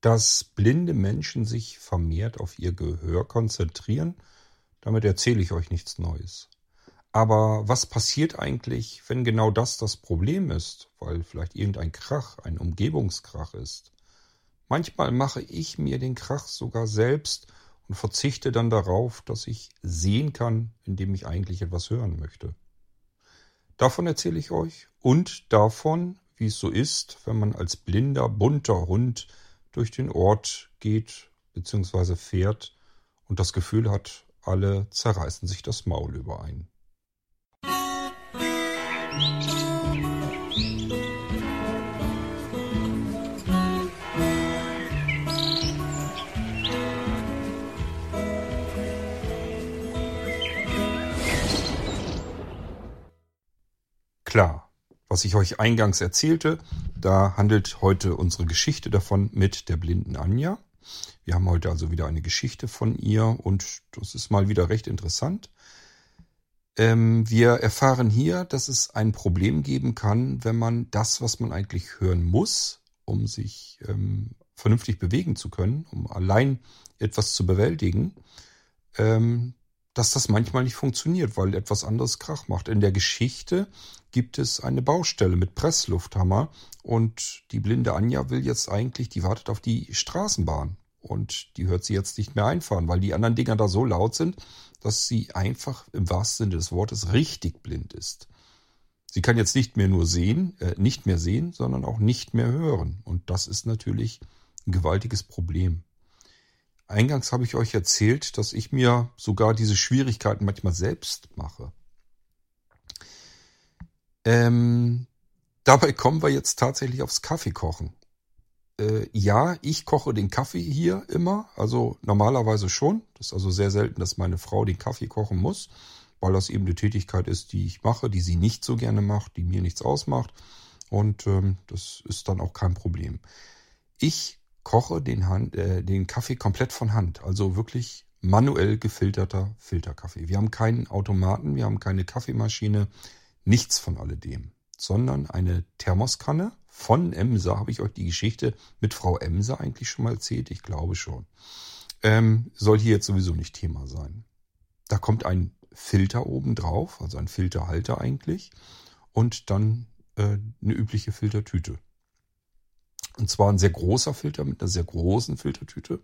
dass blinde Menschen sich vermehrt auf ihr Gehör konzentrieren. Damit erzähle ich euch nichts Neues. Aber was passiert eigentlich, wenn genau das das Problem ist, weil vielleicht irgendein Krach, ein Umgebungskrach ist? Manchmal mache ich mir den Krach sogar selbst und verzichte dann darauf, dass ich sehen kann, indem ich eigentlich etwas hören möchte. Davon erzähle ich euch und davon, wie es so ist, wenn man als blinder, bunter Hund durch den Ort geht bzw. fährt und das Gefühl hat, alle zerreißen sich das Maul über einen. Klar, was ich euch eingangs erzählte, da handelt heute unsere Geschichte davon mit der blinden Anja. Wir haben heute also wieder eine Geschichte von ihr und das ist mal wieder recht interessant. Ähm, wir erfahren hier, dass es ein Problem geben kann, wenn man das, was man eigentlich hören muss, um sich ähm, vernünftig bewegen zu können, um allein etwas zu bewältigen, ähm, dass das manchmal nicht funktioniert, weil etwas anderes Krach macht. In der Geschichte gibt es eine Baustelle mit Presslufthammer und die blinde Anja will jetzt eigentlich, die wartet auf die Straßenbahn und die hört sie jetzt nicht mehr einfahren, weil die anderen Dinger da so laut sind, dass sie einfach im wahrsten Sinne des Wortes richtig blind ist. Sie kann jetzt nicht mehr nur sehen, äh, nicht mehr sehen, sondern auch nicht mehr hören. Und das ist natürlich ein gewaltiges Problem. Eingangs habe ich euch erzählt, dass ich mir sogar diese Schwierigkeiten manchmal selbst mache. Ähm, dabei kommen wir jetzt tatsächlich aufs Kaffeekochen. Äh, ja, ich koche den Kaffee hier immer, also normalerweise schon. Das ist also sehr selten, dass meine Frau den Kaffee kochen muss, weil das eben eine Tätigkeit ist, die ich mache, die sie nicht so gerne macht, die mir nichts ausmacht. Und ähm, das ist dann auch kein Problem. Ich koche den, Hand, äh, den Kaffee komplett von Hand. Also wirklich manuell gefilterter Filterkaffee. Wir haben keinen Automaten, wir haben keine Kaffeemaschine, nichts von alledem. Sondern eine Thermoskanne von Emser. Habe ich euch die Geschichte mit Frau Emser eigentlich schon mal erzählt? Ich glaube schon. Ähm, soll hier jetzt sowieso nicht Thema sein. Da kommt ein Filter oben drauf, also ein Filterhalter eigentlich. Und dann äh, eine übliche Filtertüte. Und zwar ein sehr großer Filter mit einer sehr großen Filtertüte.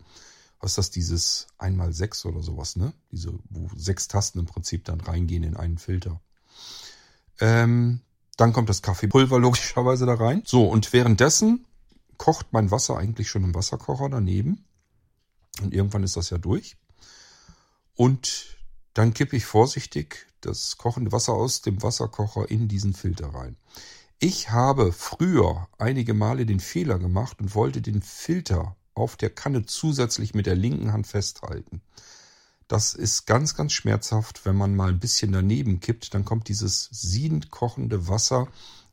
Was ist das, dieses einmal sechs oder sowas, ne? Diese, wo sechs Tasten im Prinzip dann reingehen in einen Filter. Ähm, dann kommt das Kaffeepulver logischerweise da rein. So, und währenddessen kocht mein Wasser eigentlich schon im Wasserkocher daneben. Und irgendwann ist das ja durch. Und dann kippe ich vorsichtig das kochende Wasser aus dem Wasserkocher in diesen Filter rein. Ich habe früher einige Male den Fehler gemacht und wollte den Filter auf der Kanne zusätzlich mit der linken Hand festhalten. Das ist ganz, ganz schmerzhaft, wenn man mal ein bisschen daneben kippt, dann kommt dieses siedend kochende Wasser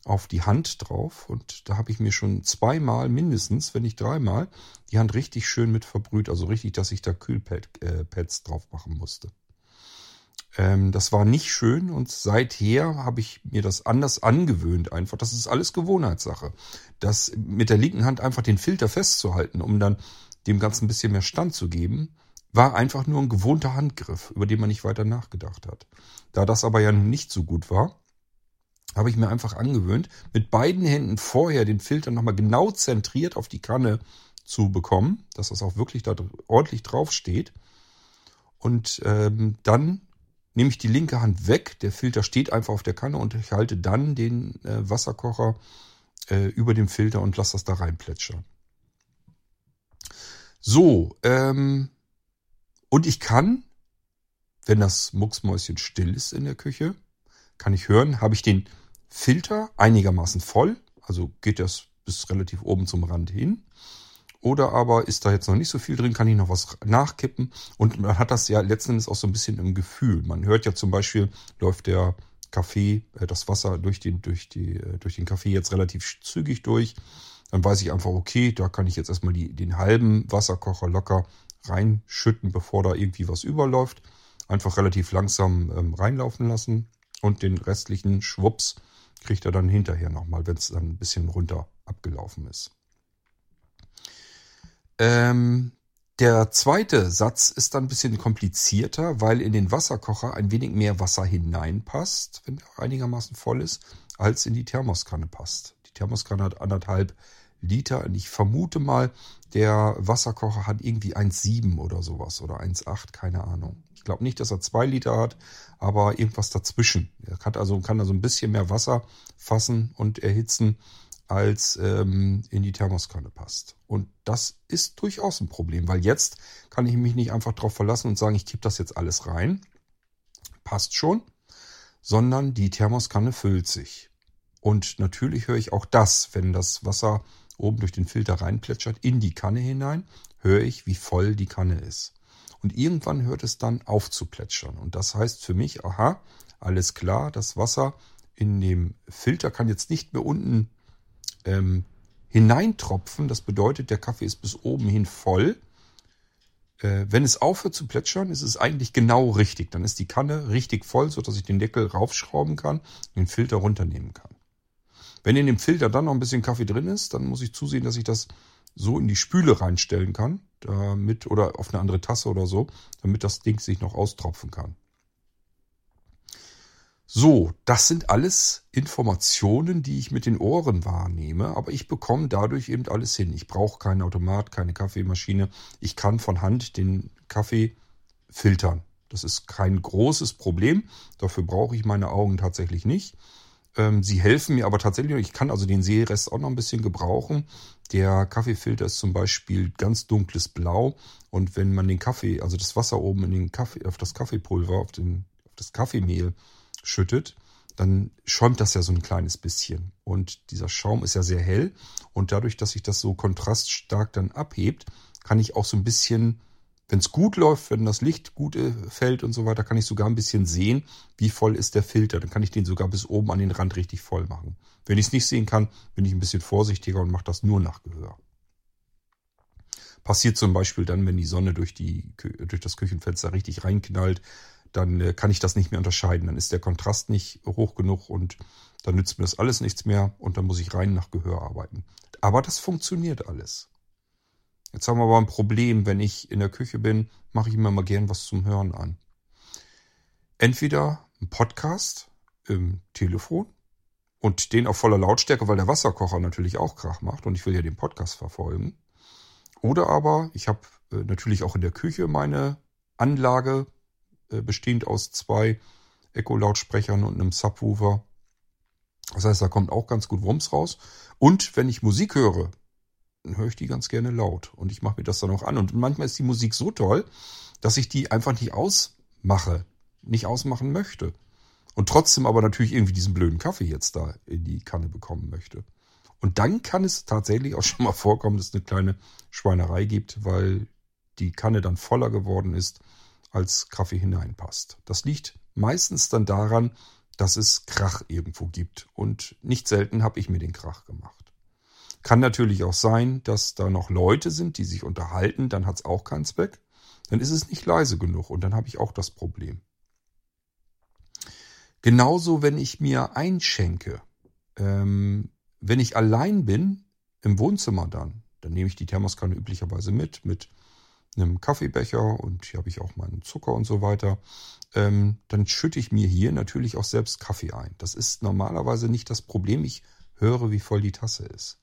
auf die Hand drauf und da habe ich mir schon zweimal mindestens, wenn nicht dreimal, die Hand richtig schön mit verbrüht, also richtig, dass ich da Kühlpads äh, drauf machen musste. Ähm, das war nicht schön und seither habe ich mir das anders angewöhnt einfach. Das ist alles Gewohnheitssache. Das mit der linken Hand einfach den Filter festzuhalten, um dann dem Ganzen ein bisschen mehr Stand zu geben, war einfach nur ein gewohnter Handgriff, über den man nicht weiter nachgedacht hat. Da das aber ja nun nicht so gut war, habe ich mir einfach angewöhnt, mit beiden Händen vorher den Filter nochmal genau zentriert auf die Kanne zu bekommen, dass das auch wirklich da ordentlich drauf steht. Und ähm, dann nehme ich die linke Hand weg, der Filter steht einfach auf der Kanne und ich halte dann den äh, Wasserkocher äh, über dem Filter und lasse das da rein plätschern. So, ähm, und ich kann, wenn das Mucksmäuschen still ist in der Küche, kann ich hören, habe ich den Filter einigermaßen voll, also geht das bis relativ oben zum Rand hin. Oder aber ist da jetzt noch nicht so viel drin, kann ich noch was nachkippen. Und man hat das ja letzten Endes auch so ein bisschen im Gefühl. Man hört ja zum Beispiel, läuft der Kaffee, äh, das Wasser durch den, durch, die, äh, durch den Kaffee jetzt relativ zügig durch. Dann weiß ich einfach, okay, da kann ich jetzt erstmal die, den halben Wasserkocher locker reinschütten, bevor da irgendwie was überläuft. Einfach relativ langsam ähm, reinlaufen lassen. Und den restlichen Schwupps kriegt er dann hinterher nochmal, wenn es dann ein bisschen runter abgelaufen ist. Ähm, der zweite Satz ist dann ein bisschen komplizierter, weil in den Wasserkocher ein wenig mehr Wasser hineinpasst, wenn er einigermaßen voll ist, als in die Thermoskanne passt. Die Thermoskanne hat anderthalb Liter und ich vermute mal, der Wasserkocher hat irgendwie 1,7 oder sowas oder 1,8, keine Ahnung. Ich glaube nicht, dass er zwei Liter hat, aber irgendwas dazwischen. Er hat also, kann also ein bisschen mehr Wasser fassen und erhitzen, als ähm, in die Thermoskanne passt. Und das ist durchaus ein Problem, weil jetzt kann ich mich nicht einfach darauf verlassen und sagen, ich kippe das jetzt alles rein. Passt schon, sondern die Thermoskanne füllt sich. Und natürlich höre ich auch das, wenn das Wasser oben durch den Filter reinplätschert, in die Kanne hinein, höre ich, wie voll die Kanne ist. Und irgendwann hört es dann auf zu plätschern. Und das heißt für mich, aha, alles klar, das Wasser in dem Filter kann jetzt nicht mehr unten ähm, hineintropfen. Das bedeutet, der Kaffee ist bis oben hin voll. Äh, wenn es aufhört zu plätschern, ist es eigentlich genau richtig. Dann ist die Kanne richtig voll, sodass ich den Deckel raufschrauben kann und den Filter runternehmen kann. Wenn in dem Filter dann noch ein bisschen Kaffee drin ist, dann muss ich zusehen, dass ich das so in die Spüle reinstellen kann, damit oder auf eine andere Tasse oder so, damit das Ding sich noch austropfen kann. So, das sind alles Informationen, die ich mit den Ohren wahrnehme, aber ich bekomme dadurch eben alles hin. Ich brauche keinen Automat, keine Kaffeemaschine. Ich kann von Hand den Kaffee filtern. Das ist kein großes Problem. Dafür brauche ich meine Augen tatsächlich nicht. Ähm, sie helfen mir aber tatsächlich. Ich kann also den Seerest auch noch ein bisschen gebrauchen. Der Kaffeefilter ist zum Beispiel ganz dunkles Blau. Und wenn man den Kaffee, also das Wasser oben in den Kaffee, auf das Kaffeepulver, auf, den, auf das Kaffeemehl schüttet, dann schäumt das ja so ein kleines bisschen. Und dieser Schaum ist ja sehr hell. Und dadurch, dass sich das so kontraststark dann abhebt, kann ich auch so ein bisschen, wenn es gut läuft, wenn das Licht gut äh, fällt und so weiter, kann ich sogar ein bisschen sehen, wie voll ist der Filter. Dann kann ich den sogar bis oben an den Rand richtig voll machen. Wenn ich es nicht sehen kann, bin ich ein bisschen vorsichtiger und mache das nur nach Gehör. Passiert zum Beispiel dann, wenn die Sonne durch, die, durch das Küchenfenster richtig reinknallt, dann äh, kann ich das nicht mehr unterscheiden. Dann ist der Kontrast nicht hoch genug und dann nützt mir das alles nichts mehr und dann muss ich rein nach Gehör arbeiten. Aber das funktioniert alles. Jetzt haben wir aber ein Problem, wenn ich in der Küche bin, mache ich mir mal gern was zum Hören an. Entweder ein Podcast im Telefon und den auf voller Lautstärke, weil der Wasserkocher natürlich auch Krach macht und ich will ja den Podcast verfolgen. Oder aber ich habe äh, natürlich auch in der Küche meine Anlage bestehend aus zwei Echo-Lautsprechern und einem Subwoofer. Das heißt, da kommt auch ganz gut Wumms raus. Und wenn ich Musik höre, dann höre ich die ganz gerne laut. Und ich mache mir das dann auch an. Und manchmal ist die Musik so toll, dass ich die einfach nicht ausmache, nicht ausmachen möchte. Und trotzdem aber natürlich irgendwie diesen blöden Kaffee jetzt da in die Kanne bekommen möchte. Und dann kann es tatsächlich auch schon mal vorkommen, dass es eine kleine Schweinerei gibt, weil die Kanne dann voller geworden ist als Kaffee hineinpasst. Das liegt meistens dann daran, dass es Krach irgendwo gibt. Und nicht selten habe ich mir den Krach gemacht. Kann natürlich auch sein, dass da noch Leute sind, die sich unterhalten, dann hat es auch keinen Zweck. Dann ist es nicht leise genug und dann habe ich auch das Problem. Genauso, wenn ich mir einschenke. Ähm, wenn ich allein bin, im Wohnzimmer dann, dann nehme ich die Thermoskanne üblicherweise mit, mit einem Kaffeebecher und hier habe ich auch meinen Zucker und so weiter, ähm, dann schütte ich mir hier natürlich auch selbst Kaffee ein. Das ist normalerweise nicht das Problem. Ich höre, wie voll die Tasse ist.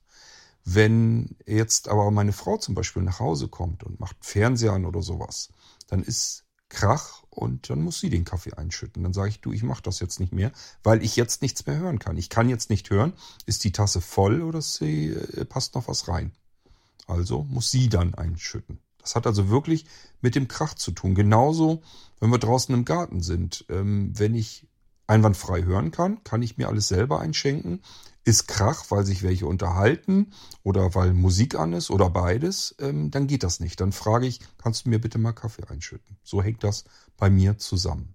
Wenn jetzt aber meine Frau zum Beispiel nach Hause kommt und macht Fernseher an oder sowas, dann ist Krach und dann muss sie den Kaffee einschütten. Dann sage ich, du, ich mache das jetzt nicht mehr, weil ich jetzt nichts mehr hören kann. Ich kann jetzt nicht hören, ist die Tasse voll oder sie, äh, passt noch was rein. Also muss sie dann einschütten. Das hat also wirklich mit dem Krach zu tun. Genauso, wenn wir draußen im Garten sind. Ähm, wenn ich einwandfrei hören kann, kann ich mir alles selber einschenken. Ist Krach, weil sich welche unterhalten oder weil Musik an ist oder beides, ähm, dann geht das nicht. Dann frage ich, kannst du mir bitte mal Kaffee einschütten? So hängt das bei mir zusammen.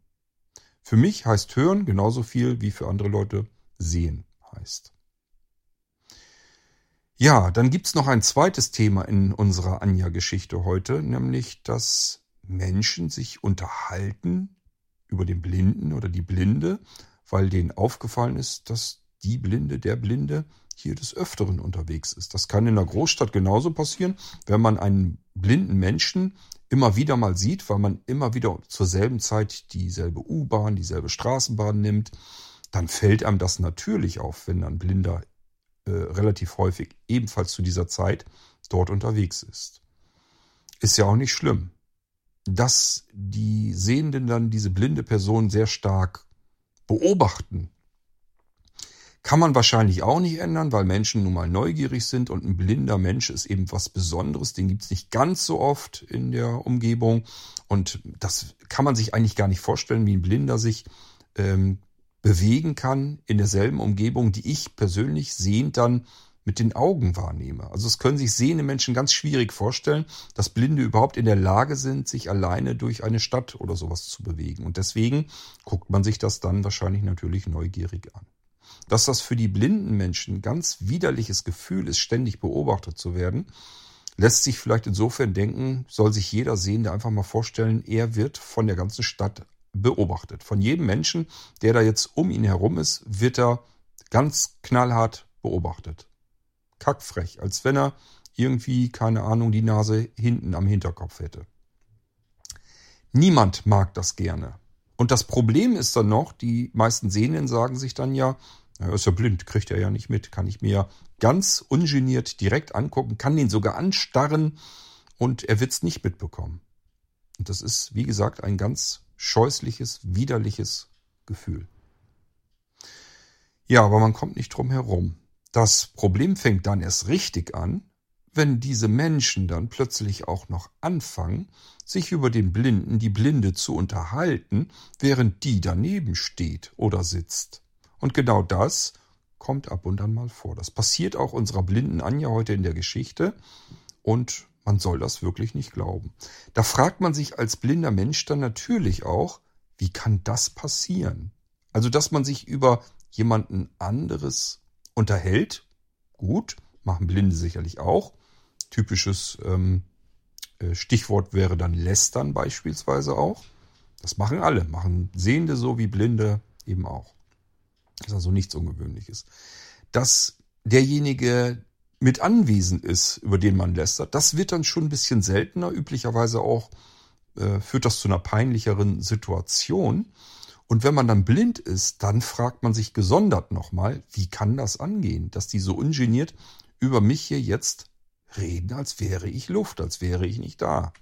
Für mich heißt hören genauso viel wie für andere Leute sehen heißt. Ja, dann gibt's noch ein zweites Thema in unserer Anja-Geschichte heute, nämlich, dass Menschen sich unterhalten über den Blinden oder die Blinde, weil denen aufgefallen ist, dass die Blinde, der Blinde hier des Öfteren unterwegs ist. Das kann in der Großstadt genauso passieren, wenn man einen blinden Menschen immer wieder mal sieht, weil man immer wieder zur selben Zeit dieselbe U-Bahn, dieselbe Straßenbahn nimmt, dann fällt einem das natürlich auf, wenn ein Blinder äh, relativ häufig ebenfalls zu dieser Zeit dort unterwegs ist. Ist ja auch nicht schlimm. Dass die Sehenden dann diese blinde Person sehr stark beobachten, kann man wahrscheinlich auch nicht ändern, weil Menschen nun mal neugierig sind und ein blinder Mensch ist eben was Besonderes. Den gibt's nicht ganz so oft in der Umgebung. Und das kann man sich eigentlich gar nicht vorstellen, wie ein Blinder sich ähm, bewegen kann in derselben Umgebung, die ich persönlich sehend dann mit den Augen wahrnehme. Also es können sich sehende Menschen ganz schwierig vorstellen, dass Blinde überhaupt in der Lage sind, sich alleine durch eine Stadt oder sowas zu bewegen. Und deswegen guckt man sich das dann wahrscheinlich natürlich neugierig an. Dass das für die blinden Menschen ganz widerliches Gefühl ist, ständig beobachtet zu werden, lässt sich vielleicht insofern denken, soll sich jeder Sehende einfach mal vorstellen, er wird von der ganzen Stadt beobachtet. Von jedem Menschen, der da jetzt um ihn herum ist, wird er ganz knallhart beobachtet. Kackfrech, als wenn er irgendwie, keine Ahnung, die Nase hinten am Hinterkopf hätte. Niemand mag das gerne. Und das Problem ist dann noch, die meisten Sehenden sagen sich dann ja, er ist ja blind, kriegt er ja nicht mit, kann ich mir ganz ungeniert direkt angucken, kann den sogar anstarren und er wird's nicht mitbekommen. Und das ist, wie gesagt, ein ganz scheußliches, widerliches Gefühl. Ja, aber man kommt nicht drum herum. Das Problem fängt dann erst richtig an, wenn diese Menschen dann plötzlich auch noch anfangen, sich über den Blinden, die Blinde zu unterhalten, während die daneben steht oder sitzt. Und genau das kommt ab und an mal vor. Das passiert auch unserer blinden Anja heute in der Geschichte und man soll das wirklich nicht glauben. Da fragt man sich als blinder Mensch dann natürlich auch, wie kann das passieren? Also, dass man sich über jemanden anderes unterhält, gut, machen Blinde sicherlich auch, Typisches ähm, äh, Stichwort wäre dann Lästern beispielsweise auch. Das machen alle, machen Sehende so wie Blinde eben auch. Das ist also nichts Ungewöhnliches. Dass derjenige mit anwesend ist, über den man lästert, das wird dann schon ein bisschen seltener. Üblicherweise auch äh, führt das zu einer peinlicheren Situation. Und wenn man dann blind ist, dann fragt man sich gesondert nochmal, wie kann das angehen, dass die so ungeniert über mich hier jetzt reden, als wäre ich Luft, als wäre ich nicht da.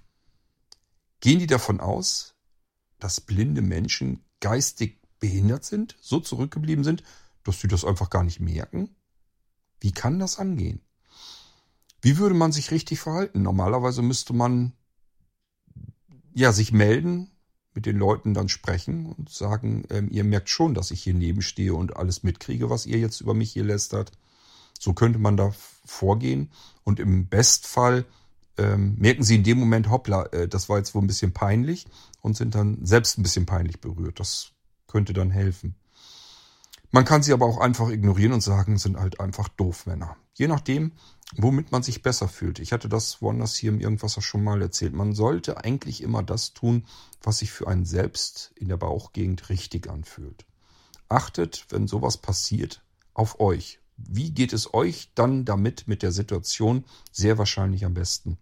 Gehen die davon aus, dass blinde Menschen geistig behindert sind, so zurückgeblieben sind, dass sie das einfach gar nicht merken? Wie kann das angehen? Wie würde man sich richtig verhalten? Normalerweise müsste man ja sich melden, mit den Leuten dann sprechen und sagen, ähm, ihr merkt schon, dass ich hier neben stehe und alles mitkriege, was ihr jetzt über mich hier lästert. So könnte man da vorgehen. Und im Bestfall ähm, merken sie in dem Moment, hoppla, äh, das war jetzt wohl ein bisschen peinlich und sind dann selbst ein bisschen peinlich berührt. Das könnte dann helfen. Man kann sie aber auch einfach ignorieren und sagen, sind halt einfach Doofmänner. Je nachdem, womit man sich besser fühlt. Ich hatte das woanders hier im Irgendwas schon mal erzählt. Man sollte eigentlich immer das tun, was sich für einen selbst in der Bauchgegend richtig anfühlt. Achtet, wenn sowas passiert, auf euch. Wie geht es euch dann damit mit der Situation? Sehr wahrscheinlich am besten.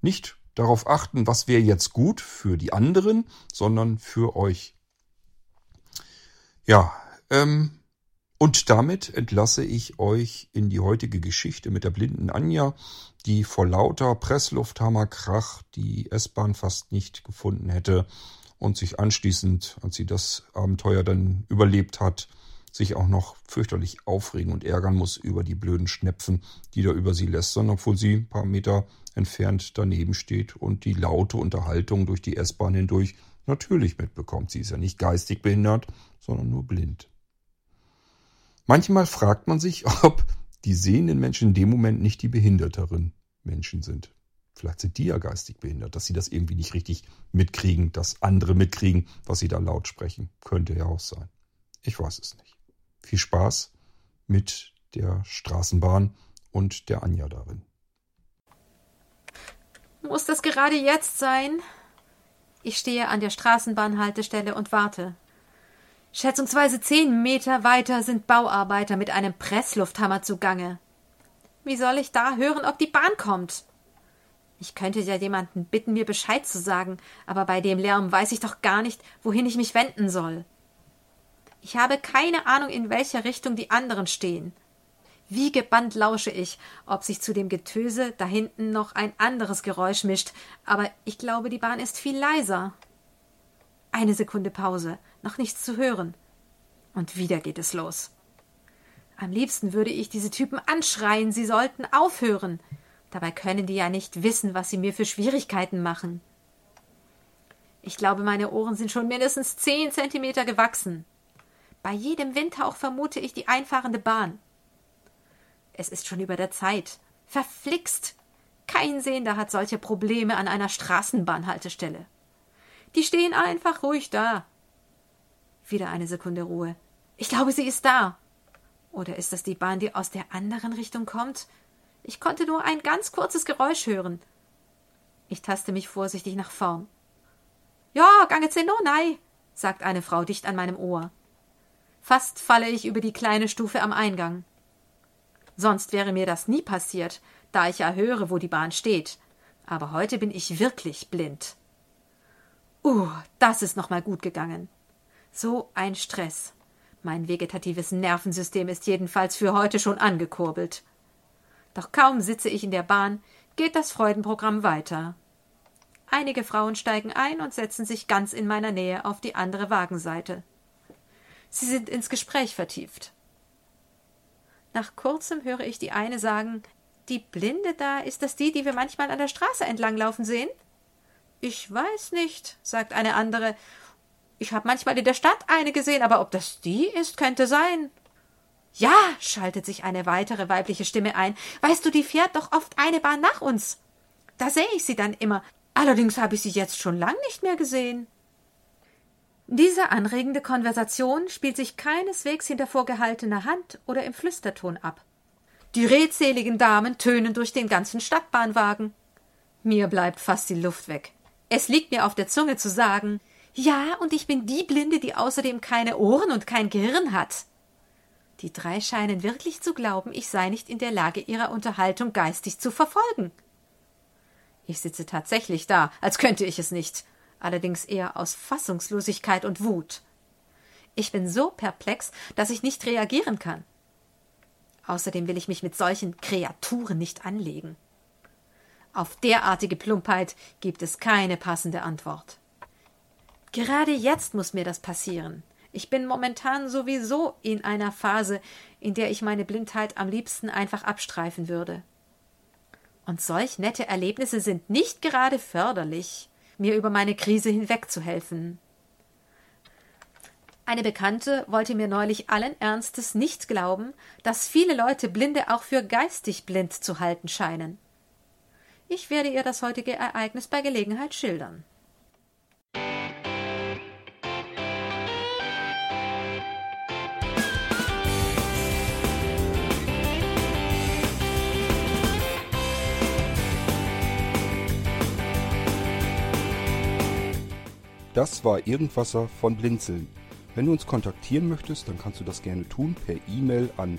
Nicht darauf achten, was wäre jetzt gut für die anderen, sondern für euch. Ja, ähm, und damit entlasse ich euch in die heutige Geschichte mit der blinden Anja, die vor lauter Presslufthammerkrach die S-Bahn fast nicht gefunden hätte und sich anschließend, als sie das Abenteuer dann überlebt hat, sich auch noch fürchterlich aufregen und ärgern muss über die blöden Schnepfen, die da über sie lästern, obwohl sie ein paar Meter entfernt daneben steht und die laute Unterhaltung durch die S-Bahn hindurch natürlich mitbekommt. Sie ist ja nicht geistig behindert, sondern nur blind. Manchmal fragt man sich, ob die sehenden Menschen in dem Moment nicht die behinderteren Menschen sind. Vielleicht sind die ja geistig behindert, dass sie das irgendwie nicht richtig mitkriegen, dass andere mitkriegen, was sie da laut sprechen. Könnte ja auch sein. Ich weiß es nicht viel Spaß mit der Straßenbahn und der Anja darin. Muss das gerade jetzt sein? Ich stehe an der Straßenbahnhaltestelle und warte. Schätzungsweise zehn Meter weiter sind Bauarbeiter mit einem Presslufthammer zugange. Wie soll ich da hören, ob die Bahn kommt? Ich könnte ja jemanden bitten, mir Bescheid zu sagen, aber bei dem Lärm weiß ich doch gar nicht, wohin ich mich wenden soll. Ich habe keine Ahnung, in welcher Richtung die anderen stehen. Wie gebannt lausche ich, ob sich zu dem Getöse da hinten noch ein anderes Geräusch mischt, aber ich glaube, die Bahn ist viel leiser. Eine Sekunde Pause, noch nichts zu hören. Und wieder geht es los. Am liebsten würde ich diese Typen anschreien, sie sollten aufhören. Dabei können die ja nicht wissen, was sie mir für Schwierigkeiten machen. Ich glaube, meine Ohren sind schon mindestens zehn Zentimeter gewachsen. Bei jedem Windhauch vermute ich die einfahrende Bahn. Es ist schon über der Zeit. Verflixt! Kein Sehender hat solche Probleme an einer Straßenbahnhaltestelle. Die stehen einfach ruhig da. Wieder eine Sekunde Ruhe. Ich glaube, sie ist da. Oder ist das die Bahn, die aus der anderen Richtung kommt? Ich konnte nur ein ganz kurzes Geräusch hören. Ich taste mich vorsichtig nach vorn. Ja, gange zeno nei, sagt eine Frau dicht an meinem Ohr. Fast falle ich über die kleine Stufe am Eingang. Sonst wäre mir das nie passiert, da ich ja höre, wo die Bahn steht. Aber heute bin ich wirklich blind. Uh, das ist noch mal gut gegangen. So ein Stress. Mein vegetatives Nervensystem ist jedenfalls für heute schon angekurbelt. Doch kaum sitze ich in der Bahn, geht das Freudenprogramm weiter. Einige Frauen steigen ein und setzen sich ganz in meiner Nähe auf die andere Wagenseite. Sie sind ins Gespräch vertieft. Nach kurzem höre ich die eine sagen Die Blinde da, ist das die, die wir manchmal an der Straße entlanglaufen sehen? Ich weiß nicht, sagt eine andere. Ich habe manchmal in der Stadt eine gesehen, aber ob das die ist, könnte sein. Ja, schaltet sich eine weitere weibliche Stimme ein. Weißt du, die fährt doch oft eine Bahn nach uns. Da sehe ich sie dann immer. Allerdings habe ich sie jetzt schon lang nicht mehr gesehen. Diese anregende Konversation spielt sich keineswegs hinter vorgehaltener Hand oder im Flüsterton ab. Die redseligen Damen tönen durch den ganzen Stadtbahnwagen. Mir bleibt fast die Luft weg. Es liegt mir auf der Zunge zu sagen, ja, und ich bin die Blinde, die außerdem keine Ohren und kein Gehirn hat. Die drei scheinen wirklich zu glauben, ich sei nicht in der Lage, ihrer Unterhaltung geistig zu verfolgen. Ich sitze tatsächlich da, als könnte ich es nicht allerdings eher aus Fassungslosigkeit und Wut. Ich bin so perplex, dass ich nicht reagieren kann. Außerdem will ich mich mit solchen Kreaturen nicht anlegen. Auf derartige Plumpheit gibt es keine passende Antwort. Gerade jetzt muss mir das passieren. Ich bin momentan sowieso in einer Phase, in der ich meine Blindheit am liebsten einfach abstreifen würde. Und solch nette Erlebnisse sind nicht gerade förderlich mir über meine Krise hinwegzuhelfen. Eine Bekannte wollte mir neulich allen Ernstes nicht glauben, dass viele Leute Blinde auch für geistig blind zu halten scheinen. Ich werde ihr das heutige Ereignis bei Gelegenheit schildern. Das war Irgendwasser von Blinzeln. Wenn du uns kontaktieren möchtest, dann kannst du das gerne tun per E-Mail an